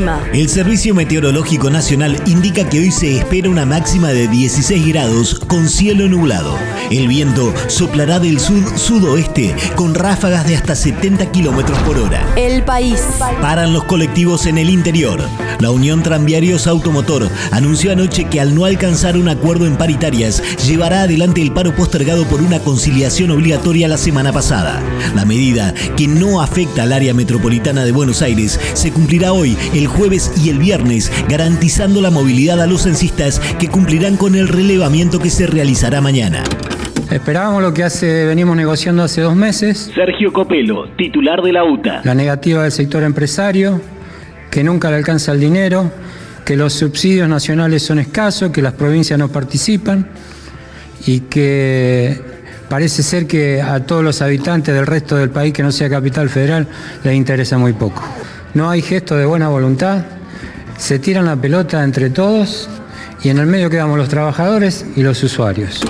El clima. El Servicio Meteorológico Nacional indica que hoy se espera una máxima de 16 grados con cielo nublado. El viento soplará del sud-sudoeste con ráfagas de hasta 70 kilómetros por hora. El país. Paran los colectivos en el interior. La Unión Tranviarios Automotor anunció anoche que al no alcanzar un acuerdo en paritarias, llevará adelante el paro postergado por una conciliación obligatoria la semana pasada. La medida, que no afecta al área metropolitana de Buenos Aires, se cumplirá hoy, el jueves y el viernes, garantizando la movilidad a los censistas que cumplirán con el relevamiento que se realizará mañana. Esperábamos lo que hace, venimos negociando hace dos meses. Sergio Copelo, titular de la UTA. La negativa del sector empresario, que nunca le alcanza el dinero, que los subsidios nacionales son escasos, que las provincias no participan y que parece ser que a todos los habitantes del resto del país que no sea capital federal les interesa muy poco. No hay gesto de buena voluntad, se tiran la pelota entre todos y en el medio quedamos los trabajadores y los usuarios.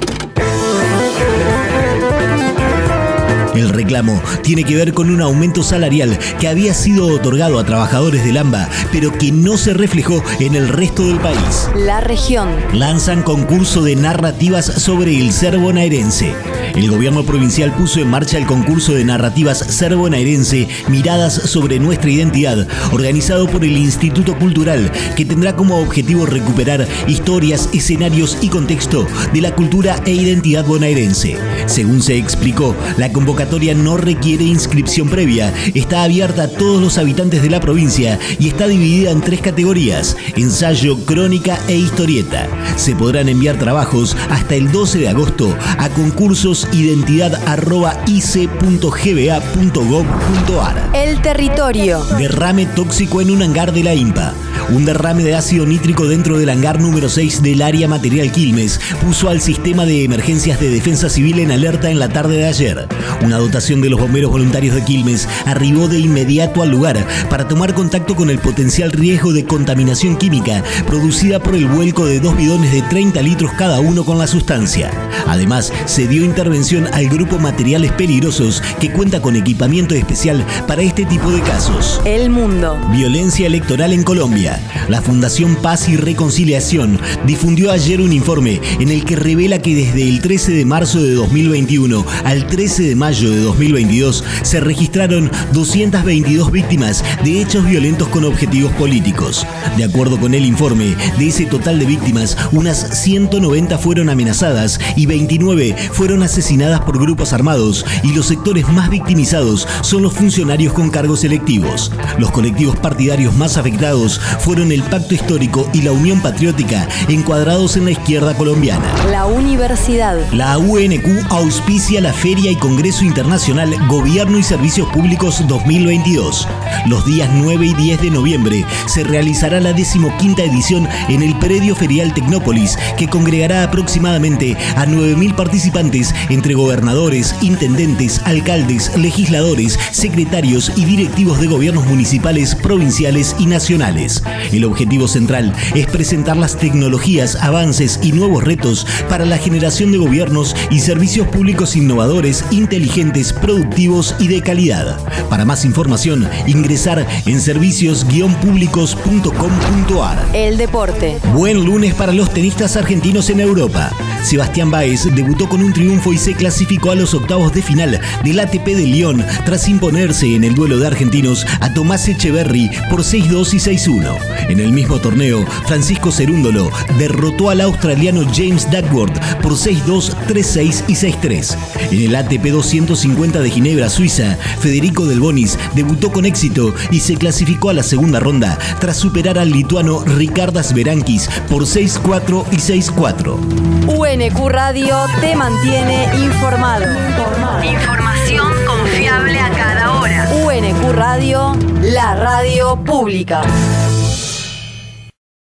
El reclamo tiene que ver con un aumento salarial que había sido otorgado a trabajadores del AMBA, pero que no se reflejó en el resto del país. La región. Lanzan concurso de narrativas sobre el ser bonaerense. El gobierno provincial puso en marcha el concurso de narrativas ser bonaerense Miradas sobre nuestra identidad, organizado por el Instituto Cultural, que tendrá como objetivo recuperar historias, escenarios y contexto de la cultura e identidad bonaerense. Según se explicó, la convocatoria no requiere inscripción previa, está abierta a todos los habitantes de la provincia y está dividida en tres categorías, ensayo, crónica e historieta. Se podrán enviar trabajos hasta el 12 de agosto a concursos identidad.ic.gba.gov.ar. El territorio. Derrame tóxico en un hangar de la IMPA. Un derrame de ácido nítrico dentro del hangar número 6 del área material Quilmes puso al sistema de emergencias de defensa civil en alerta en la tarde de ayer. Una dotación de los bomberos voluntarios de Quilmes arribó de inmediato al lugar para tomar contacto con el potencial riesgo de contaminación química producida por el vuelco de dos bidones de 30 litros cada uno con la sustancia. Además, se dio intervención al grupo Materiales Peligrosos que cuenta con equipamiento especial para este tipo de casos. El mundo. Violencia electoral en Colombia. La Fundación Paz y Reconciliación difundió ayer un informe en el que revela que desde el 13 de marzo de 2021 al 13 de mayo de 2022 se registraron 222 víctimas de hechos violentos con objetivos políticos. De acuerdo con el informe, de ese total de víctimas, unas 190 fueron amenazadas y 29 fueron asesinadas por grupos armados y los sectores más victimizados son los funcionarios con cargos electivos. Los colectivos partidarios más afectados fueron el Pacto Histórico y la Unión Patriótica, encuadrados en la izquierda colombiana. La universidad. La UNQ auspicia la Feria y Congreso Internacional Gobierno y Servicios Públicos 2022. Los días 9 y 10 de noviembre se realizará la decimoquinta edición en el predio ferial Tecnópolis, que congregará aproximadamente a 9.000 participantes entre gobernadores, intendentes, alcaldes, legisladores, secretarios y directivos de gobiernos municipales, provinciales y nacionales. El objetivo central es presentar las tecnologías, avances y nuevos retos para la generación de gobiernos y servicios públicos innovadores, inteligentes, productivos y de calidad. Para más información, ingresar en servicios-públicos.com.ar. El deporte. Buen lunes para los tenistas argentinos en Europa. Sebastián Baez debutó con un triunfo y se clasificó a los octavos de final del ATP de Lyon tras imponerse en el duelo de argentinos a Tomás Echeverry por 6-2 y 6-1. En el mismo torneo, Francisco Cerúndolo derrotó al australiano James Duckworth por 6-2, 3-6 y 6-3. En el ATP 250 de Ginebra, Suiza, Federico Del Bonis debutó con éxito y se clasificó a la segunda ronda tras superar al lituano Ricardas Berankis por 6-4 y 6-4. UNQ Radio te mantiene informado. Información confiable a cada hora. UNQ Radio, la radio pública.